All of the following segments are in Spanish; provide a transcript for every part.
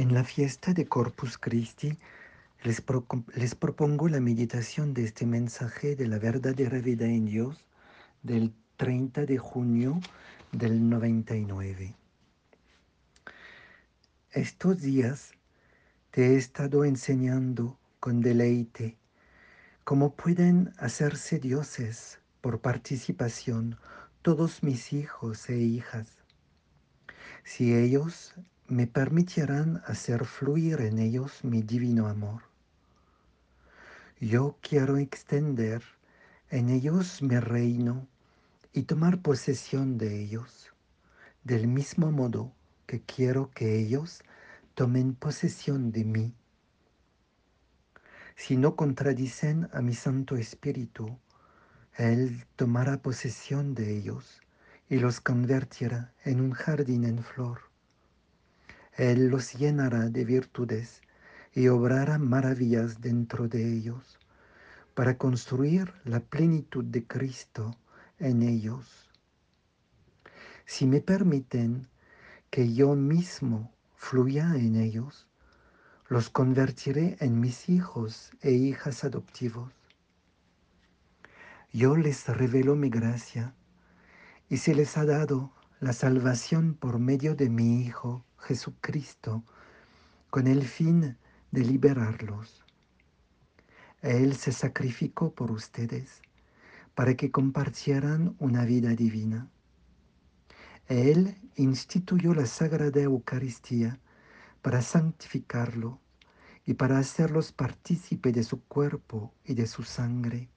En la fiesta de Corpus Christi les, propongo la meditación de este mensaje de la verdadera vida en Dios del 30 de junio del 99. Estos días te he estado enseñando con deleite cómo pueden hacerse dioses por participación todos mis hijos e hijas. Si ellos me permitieran hacer fluir en ellos mi divino amor. Yo quiero extender en ellos mi reino y tomar posesión de ellos, del mismo modo que quiero que ellos tomen posesión de mí. Si no contradicen a mi Santo Espíritu, Él tomará posesión de ellos y los convertirá en un jardín en flor. Él los llenará de virtudes y obrará maravillas dentro de ellos para construir la plenitud de Cristo en ellos. Si me permiten que yo mismo fluya en ellos, los convertiré en mis hijos e hijas adoptivos. Yo les revelo mi gracia y se les ha dado la salvación por medio de mi Hijo Jesucristo con el fin de liberarlos. Él se sacrificó por ustedes para que compartieran una vida divina. Él instituyó la Sagrada Eucaristía para santificarlo y para hacerlos partícipe de su cuerpo y de su sangre.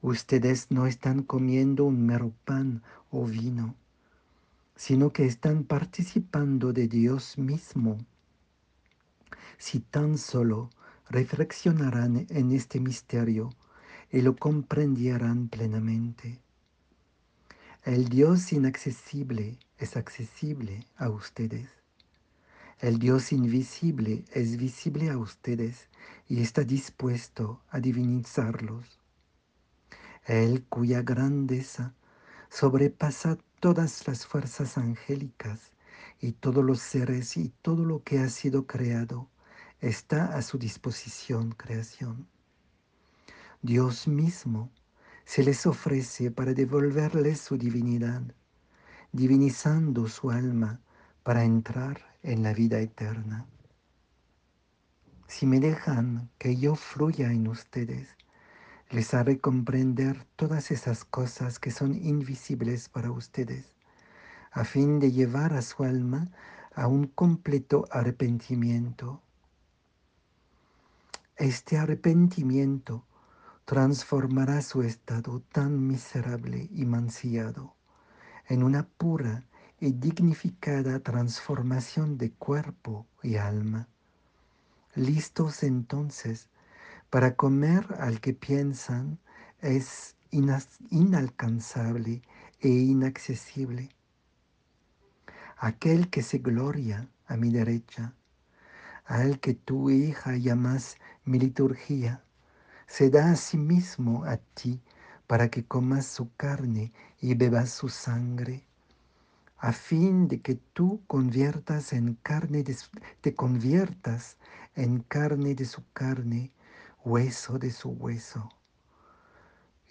Ustedes no están comiendo un mero pan o vino, sino que están participando de Dios mismo. Si tan solo reflexionarán en este misterio, y lo comprendieran plenamente. El Dios inaccesible es accesible a ustedes. El Dios invisible es visible a ustedes y está dispuesto a divinizarlos. Él cuya grandeza sobrepasa todas las fuerzas angélicas y todos los seres y todo lo que ha sido creado, está a su disposición creación. Dios mismo se les ofrece para devolverles su divinidad, divinizando su alma para entrar en la vida eterna. Si me dejan que yo fluya en ustedes, les haré comprender todas esas cosas que son invisibles para ustedes, a fin de llevar a su alma a un completo arrepentimiento. Este arrepentimiento transformará su estado tan miserable y mancillado en una pura y dignificada transformación de cuerpo y alma, listos entonces para comer al que piensan es inalcanzable e inaccesible. Aquel que se gloria a mi derecha, al que tu hija llamas mi liturgia, se da a sí mismo a ti para que comas su carne y bebas su sangre, a fin de que tú conviertas en carne te conviertas en carne de su carne, hueso de su hueso.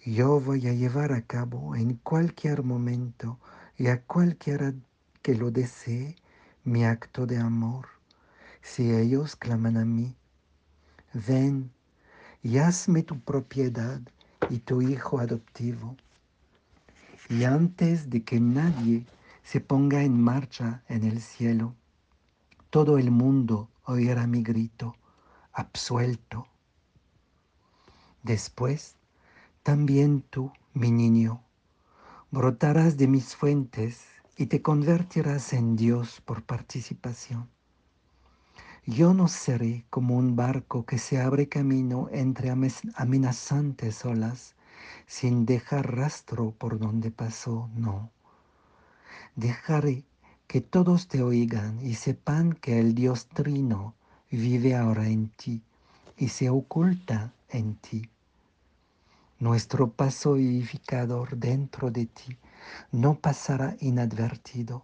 Yo voy a llevar a cabo en cualquier momento y a cualquiera que lo desee mi acto de amor, si ellos claman a mí. Ven, y hazme tu propiedad y tu hijo adoptivo. Y antes de que nadie se ponga en marcha en el cielo, todo el mundo oirá mi grito, absuelto. Después, también tú, mi niño, brotarás de mis fuentes y te convertirás en Dios por participación. Yo no seré como un barco que se abre camino entre amenazantes olas sin dejar rastro por donde pasó, no. Dejaré que todos te oigan y sepan que el Dios Trino vive ahora en ti y se oculta en ti. Nuestro paso vivificador dentro de ti no pasará inadvertido,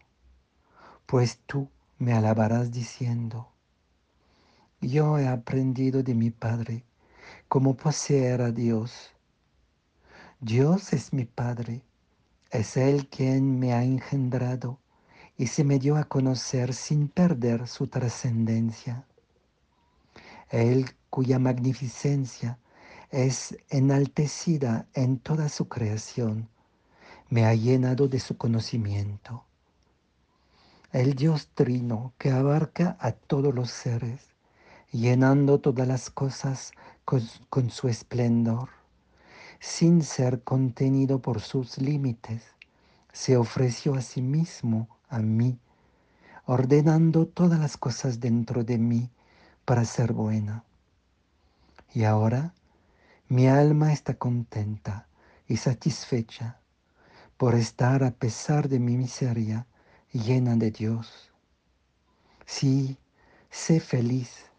pues tú me alabarás diciendo, yo he aprendido de mi Padre cómo poseer a Dios. Dios es mi Padre, es Él quien me ha engendrado y se me dio a conocer sin perder su trascendencia. Él cuya magnificencia es enaltecida en toda su creación, me ha llenado de su conocimiento. El Dios trino que abarca a todos los seres, llenando todas las cosas con, su esplendor, sin ser contenido por sus límites, se ofreció a sí mismo, a mí, ordenando todas las cosas dentro de mí para ser buena. Y ahora mi alma está contenta y satisfecha por estar a pesar de mi miseria llena de Dios. Sí, sé feliz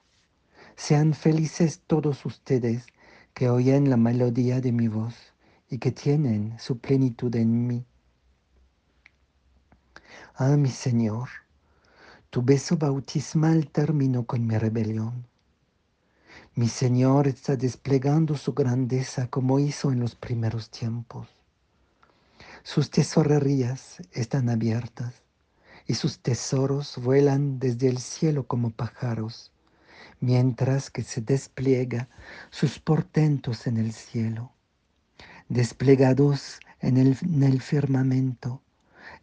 sean felices todos ustedes que oyen la melodía de mi voz y que tienen su plenitud en mí. Ah, mi Señor, tu beso bautismal terminó con mi rebelión. Mi Señor está desplegando su grandeza como hizo en los primeros tiempos. Sus tesorerías están abiertas y sus tesoros vuelan desde el cielo como pájaros mientras que se despliega sus portentos en el cielo. Desplegados en el, en el firmamento,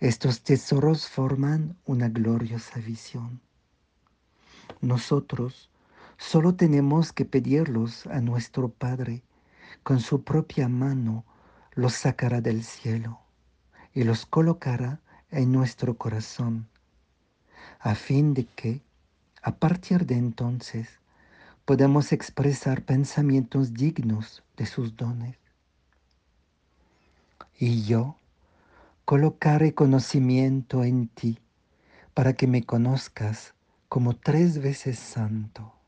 estos tesoros forman una gloriosa visión. Nosotros solo tenemos que pedirlos a nuestro Padre, con su propia mano los sacará del cielo y los colocará en nuestro corazón, a fin de que a partir de entonces podemos expresar pensamientos dignos de sus dones. Y yo colocaré conocimiento en ti para que me conozcas como tres veces santo.